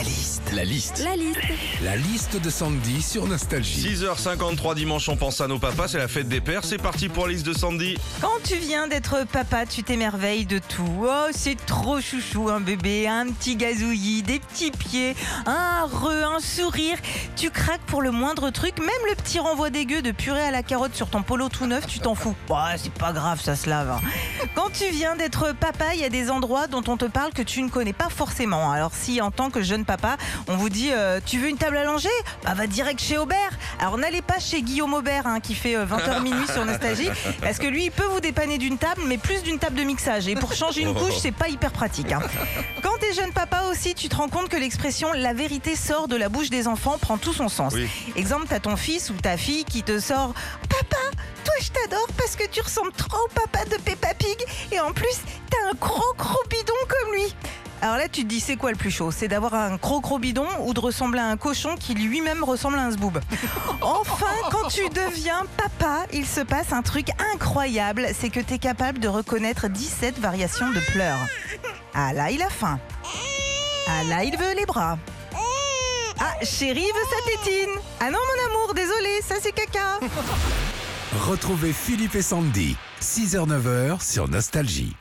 La liste. La liste. La liste. La liste de Sandy sur Nostalgie. 6h53 dimanche, on pense à nos papas, c'est la fête des pères. C'est parti pour la liste de Sandy. Quand tu viens d'être papa, tu t'émerveilles de tout. Oh, c'est trop chouchou, un bébé, un petit gazouillis, des petits pieds, un re, un sourire. Tu craques pour le moindre truc, même le petit renvoi dégueu de purée à la carotte sur ton polo tout neuf, tu t'en fous. Ouais, c'est pas grave, ça se lave. hein. Quand tu viens d'être papa, il y a des endroits dont on te parle que tu ne connais pas forcément. Alors si en tant que jeune papa, on vous dit euh, tu veux une table à langer Bah va direct chez Aubert. Alors n'allez pas chez Guillaume Aubert hein, qui fait 20h minuit sur Nostalgie parce que lui il peut vous dépanner d'une table mais plus d'une table de mixage et pour changer une couche c'est pas hyper pratique. hein. Quand t'es jeune papa aussi, tu te rends compte que l'expression la vérité sort de la bouche des enfants prend tout son sens. Oui. Exemple, t'as ton fils ou ta fille qui te sort Papa, toi je t'adore parce que tu ressembles trop au papa de Peppa Pig et en plus t'as un gros gros. Alors là, tu te dis, c'est quoi le plus chaud? C'est d'avoir un gros gros bidon ou de ressembler à un cochon qui lui-même ressemble à un zboob Enfin, quand tu deviens papa, il se passe un truc incroyable. C'est que tu es capable de reconnaître 17 variations de pleurs. Ah là, il a faim. Ah là, il veut les bras. Ah, chérie veut sa tétine. Ah non, mon amour, désolé, ça c'est caca. Retrouvez Philippe et Sandy. 6h-9h sur Nostalgie.